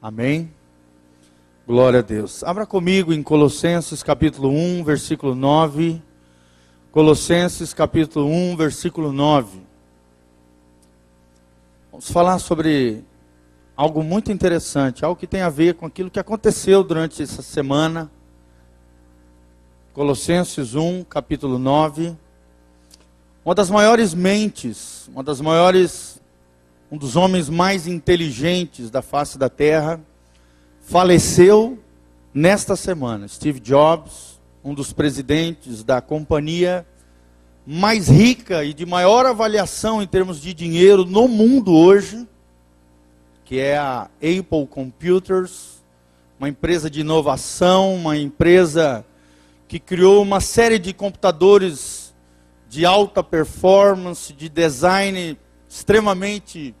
Amém? Glória a Deus. Abra comigo em Colossenses capítulo 1, versículo 9. Colossenses capítulo 1, versículo 9. Vamos falar sobre algo muito interessante, algo que tem a ver com aquilo que aconteceu durante essa semana. Colossenses 1, capítulo 9. Uma das maiores mentes, uma das maiores, um dos homens mais inteligentes da face da terra, faleceu nesta semana. Steve Jobs, um dos presidentes da companhia mais rica e de maior avaliação em termos de dinheiro no mundo hoje, que é a Apple Computers, uma empresa de inovação, uma empresa que criou uma série de computadores de alta performance, de design extremamente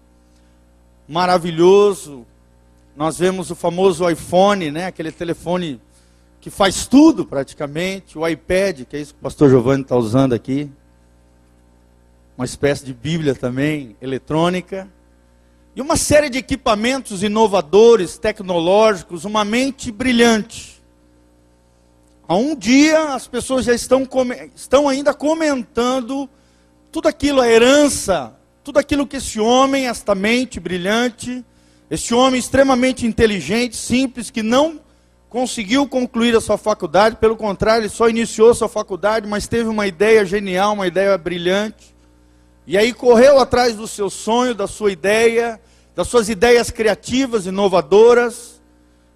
maravilhoso. Nós vemos o famoso iPhone, né, aquele telefone que faz tudo praticamente, o iPad, que é isso que o pastor Giovanni está usando aqui, uma espécie de Bíblia também eletrônica, e uma série de equipamentos inovadores, tecnológicos, uma mente brilhante. Há um dia as pessoas já estão, estão ainda comentando tudo aquilo, a herança, tudo aquilo que esse homem, esta mente brilhante, esse homem extremamente inteligente, simples, que não conseguiu concluir a sua faculdade, pelo contrário, ele só iniciou a sua faculdade, mas teve uma ideia genial, uma ideia brilhante. E aí correu atrás do seu sonho, da sua ideia, das suas ideias criativas, inovadoras.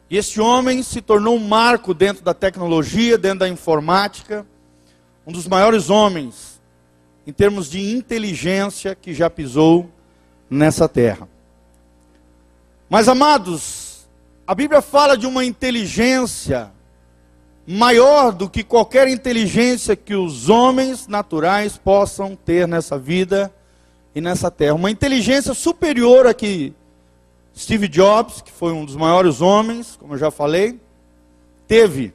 E esse homem se tornou um marco dentro da tecnologia, dentro da informática, um dos maiores homens em termos de inteligência que já pisou nessa terra. Mas amados, a Bíblia fala de uma inteligência maior do que qualquer inteligência que os homens naturais possam ter nessa vida e nessa terra. Uma inteligência superior a que Steve Jobs, que foi um dos maiores homens, como eu já falei, teve.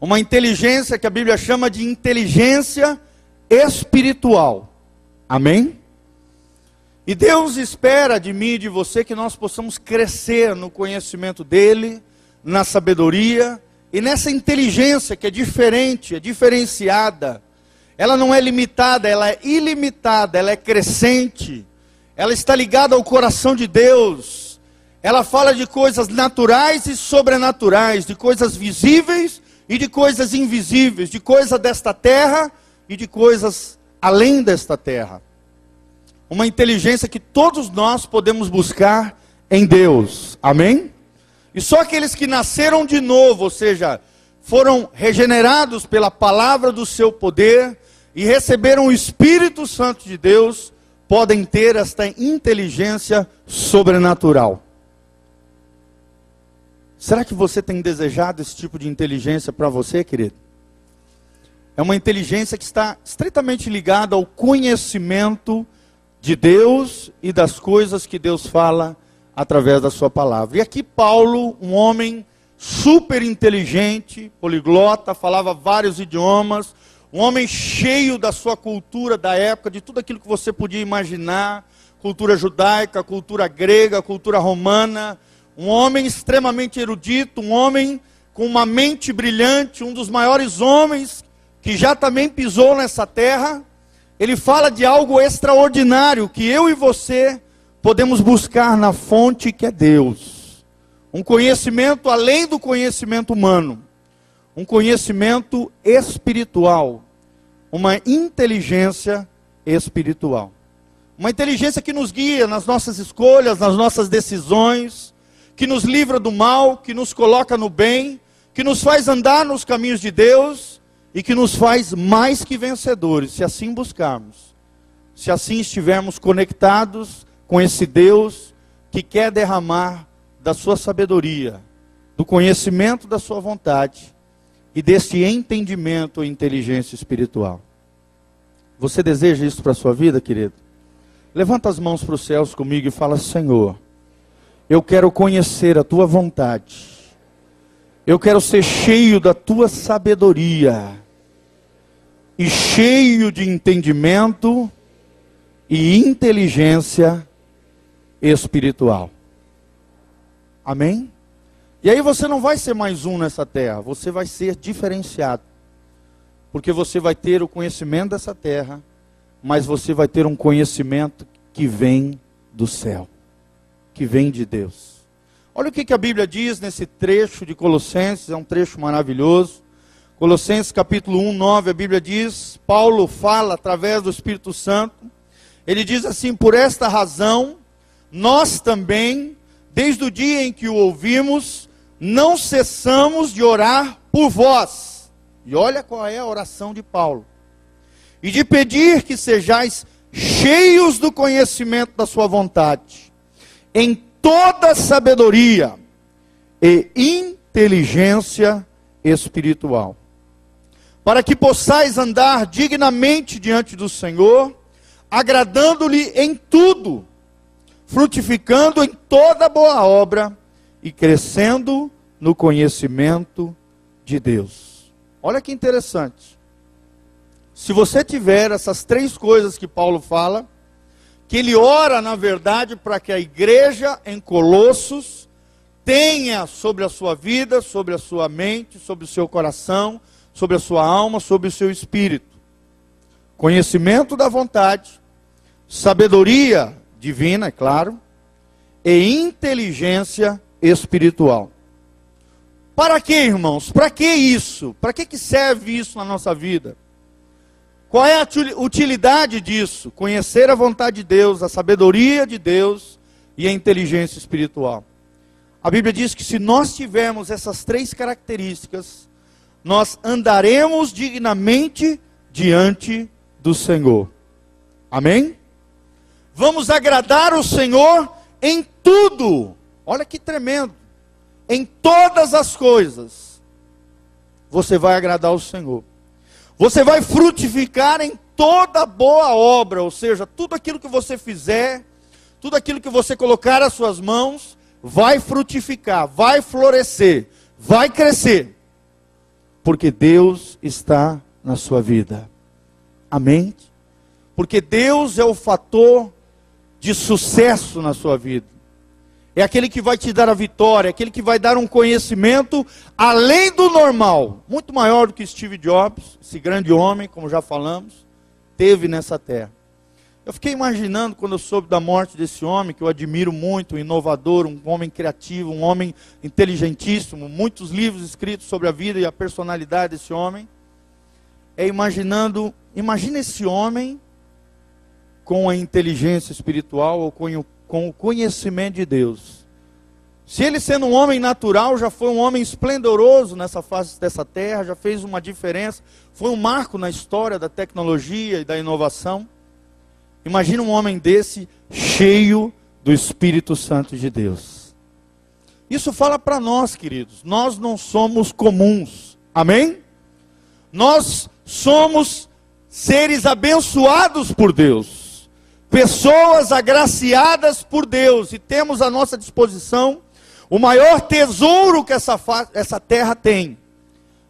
Uma inteligência que a Bíblia chama de inteligência espiritual. Amém? E Deus espera de mim e de você que nós possamos crescer no conhecimento dEle, na sabedoria e nessa inteligência que é diferente, é diferenciada. Ela não é limitada, ela é ilimitada, ela é crescente. Ela está ligada ao coração de Deus. Ela fala de coisas naturais e sobrenaturais, de coisas visíveis e de coisas invisíveis, de coisas desta terra e de coisas além desta terra uma inteligência que todos nós podemos buscar em Deus. Amém? E só aqueles que nasceram de novo, ou seja, foram regenerados pela palavra do seu poder e receberam o Espírito Santo de Deus, podem ter esta inteligência sobrenatural. Será que você tem desejado esse tipo de inteligência para você, querido? É uma inteligência que está estritamente ligada ao conhecimento de Deus e das coisas que Deus fala através da sua palavra. E aqui Paulo, um homem super inteligente, poliglota, falava vários idiomas, um homem cheio da sua cultura da época, de tudo aquilo que você podia imaginar, cultura judaica, cultura grega, cultura romana, um homem extremamente erudito, um homem com uma mente brilhante, um dos maiores homens que já também pisou nessa terra, ele fala de algo extraordinário que eu e você podemos buscar na fonte que é Deus. Um conhecimento além do conhecimento humano, um conhecimento espiritual, uma inteligência espiritual. Uma inteligência que nos guia nas nossas escolhas, nas nossas decisões, que nos livra do mal, que nos coloca no bem, que nos faz andar nos caminhos de Deus e que nos faz mais que vencedores, se assim buscarmos, se assim estivermos conectados com esse Deus que quer derramar da sua sabedoria, do conhecimento da sua vontade e deste entendimento e inteligência espiritual. Você deseja isso para a sua vida, querido? Levanta as mãos para os céus comigo e fala: Senhor, eu quero conhecer a tua vontade. Eu quero ser cheio da tua sabedoria e cheio de entendimento e inteligência espiritual. Amém? E aí você não vai ser mais um nessa terra, você vai ser diferenciado. Porque você vai ter o conhecimento dessa terra, mas você vai ter um conhecimento que vem do céu, que vem de Deus. Olha o que, que a Bíblia diz nesse trecho de Colossenses, é um trecho maravilhoso. Colossenses capítulo 1, 9, a Bíblia diz, Paulo fala através do Espírito Santo, ele diz assim: Por esta razão, nós também, desde o dia em que o ouvimos, não cessamos de orar por vós. E olha qual é a oração de Paulo. E de pedir que sejais cheios do conhecimento da sua vontade, em toda sabedoria e inteligência espiritual, para que possais andar dignamente diante do Senhor, agradando-lhe em tudo, frutificando em toda boa obra e crescendo no conhecimento de Deus. Olha que interessante. Se você tiver essas três coisas que Paulo fala, que ele ora, na verdade, para que a igreja em Colossos tenha sobre a sua vida, sobre a sua mente, sobre o seu coração, sobre a sua alma, sobre o seu espírito. Conhecimento da vontade, sabedoria divina, é claro, e inteligência espiritual. Para que, irmãos? Para que isso? Para que, que serve isso na nossa vida? Qual é a utilidade disso? Conhecer a vontade de Deus, a sabedoria de Deus e a inteligência espiritual. A Bíblia diz que se nós tivermos essas três características, nós andaremos dignamente diante do Senhor. Amém? Vamos agradar o Senhor em tudo. Olha que tremendo. Em todas as coisas, você vai agradar o Senhor. Você vai frutificar em toda boa obra, ou seja, tudo aquilo que você fizer, tudo aquilo que você colocar as suas mãos, vai frutificar, vai florescer, vai crescer, porque Deus está na sua vida. Amém? Porque Deus é o fator de sucesso na sua vida é aquele que vai te dar a vitória, é aquele que vai dar um conhecimento além do normal, muito maior do que Steve Jobs, esse grande homem, como já falamos, teve nessa terra. Eu fiquei imaginando quando eu soube da morte desse homem, que eu admiro muito, um inovador, um homem criativo, um homem inteligentíssimo, muitos livros escritos sobre a vida e a personalidade desse homem. É imaginando, imagina esse homem com a inteligência espiritual ou com o com o conhecimento de Deus. Se ele, sendo um homem natural, já foi um homem esplendoroso nessa face dessa terra, já fez uma diferença, foi um marco na história da tecnologia e da inovação. Imagina um homem desse cheio do Espírito Santo de Deus. Isso fala para nós, queridos. Nós não somos comuns. Amém? Nós somos seres abençoados por Deus pessoas agraciadas por Deus, e temos à nossa disposição o maior tesouro que essa, essa terra tem,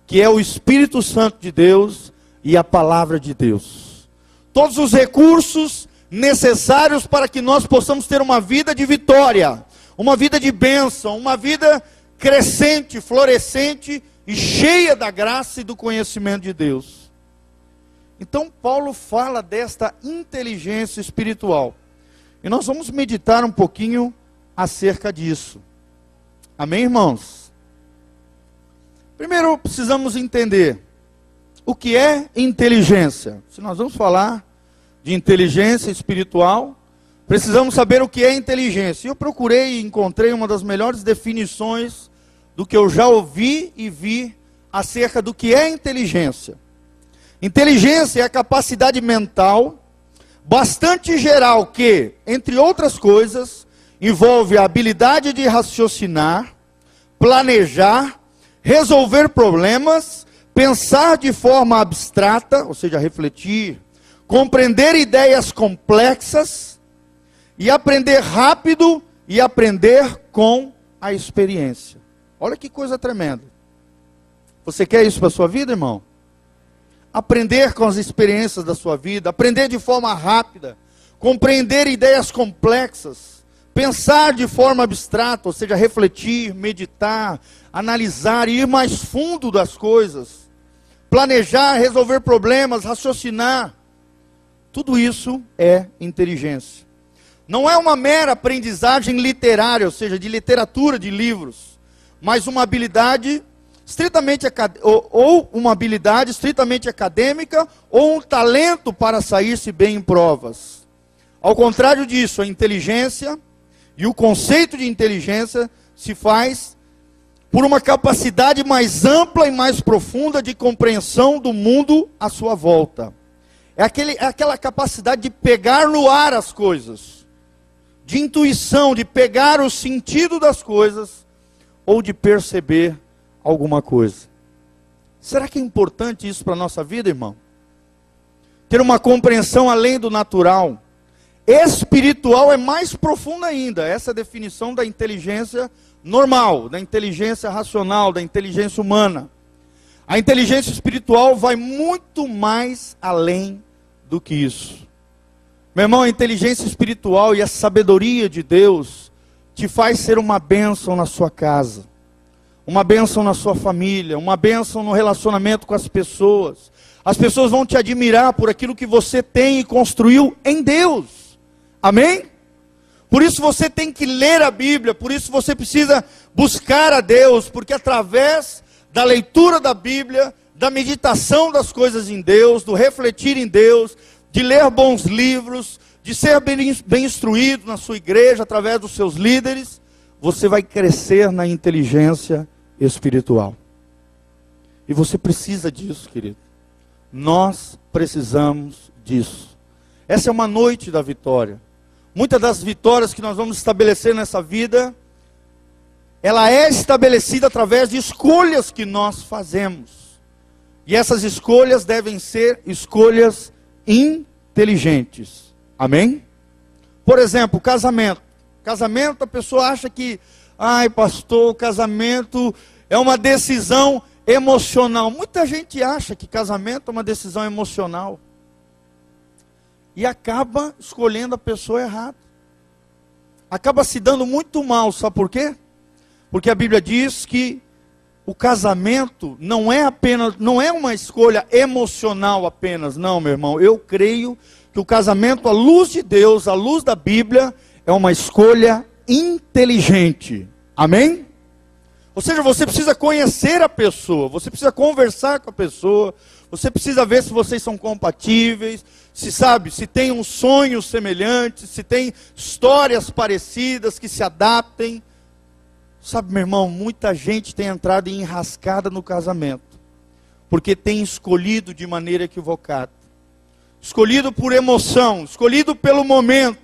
que é o Espírito Santo de Deus e a palavra de Deus. Todos os recursos necessários para que nós possamos ter uma vida de vitória, uma vida de bênção, uma vida crescente, florescente e cheia da graça e do conhecimento de Deus. Então, Paulo fala desta inteligência espiritual. E nós vamos meditar um pouquinho acerca disso. Amém, irmãos? Primeiro, precisamos entender o que é inteligência. Se nós vamos falar de inteligência espiritual, precisamos saber o que é inteligência. Eu procurei e encontrei uma das melhores definições do que eu já ouvi e vi acerca do que é inteligência. Inteligência é a capacidade mental bastante geral que, entre outras coisas, envolve a habilidade de raciocinar, planejar, resolver problemas, pensar de forma abstrata, ou seja, refletir, compreender ideias complexas e aprender rápido e aprender com a experiência. Olha que coisa tremenda. Você quer isso para sua vida, irmão? aprender com as experiências da sua vida, aprender de forma rápida, compreender ideias complexas, Pensar de forma abstrata, ou seja, refletir, meditar, analisar e ir mais fundo das coisas. Planejar, resolver problemas, raciocinar. Tudo isso é inteligência. Não é uma mera aprendizagem literária, ou seja, de literatura de livros, mas uma habilidade estritamente ou, uma habilidade estritamente acadêmica ou um talento para sair-se bem em provas. Ao contrário disso, a inteligência e o conceito de inteligência se faz por uma capacidade mais ampla e mais profunda de compreensão do mundo à sua volta. É, aquele, é aquela capacidade de pegar no ar as coisas, de intuição, de pegar o sentido das coisas, ou de perceber alguma coisa. Será que é importante isso para a nossa vida, irmão? Ter uma compreensão além do natural. Espiritual é mais profunda ainda, essa é a definição da inteligência normal, da inteligência racional, da inteligência humana. A inteligência espiritual vai muito mais além do que isso. Meu irmão, a inteligência espiritual e a sabedoria de Deus te faz ser uma bênção na sua casa, uma bênção na sua família, uma bênção no relacionamento com as pessoas. As pessoas vão te admirar por aquilo que você tem e construiu em Deus. Amém? Por isso você tem que ler a Bíblia, por isso você precisa buscar a Deus, porque através da leitura da Bíblia, da meditação das coisas em Deus, do refletir em Deus, de ler bons livros, de ser bem, bem instruído na sua igreja através dos seus líderes, você vai crescer na inteligência espiritual. E você precisa disso, querido. Nós precisamos disso. Essa é uma noite da vitória. Muitas das vitórias que nós vamos estabelecer nessa vida, ela é estabelecida através de escolhas que nós fazemos. E essas escolhas devem ser escolhas inteligentes. Amém? Por exemplo, casamento. Casamento, a pessoa acha que, ai, pastor, casamento é uma decisão emocional. Muita gente acha que casamento é uma decisão emocional. E acaba escolhendo a pessoa errada. Acaba se dando muito mal, sabe por quê? Porque a Bíblia diz que o casamento não é apenas, não é uma escolha emocional apenas, não, meu irmão. Eu creio que o casamento, à luz de Deus, à luz da Bíblia, é uma escolha inteligente. Amém? Ou seja, você precisa conhecer a pessoa, você precisa conversar com a pessoa, você precisa ver se vocês são compatíveis, se sabe, se tem um sonho semelhante, se tem histórias parecidas que se adaptem. Sabe, meu irmão, muita gente tem entrado em enrascada no casamento, porque tem escolhido de maneira equivocada. Escolhido por emoção, escolhido pelo momento,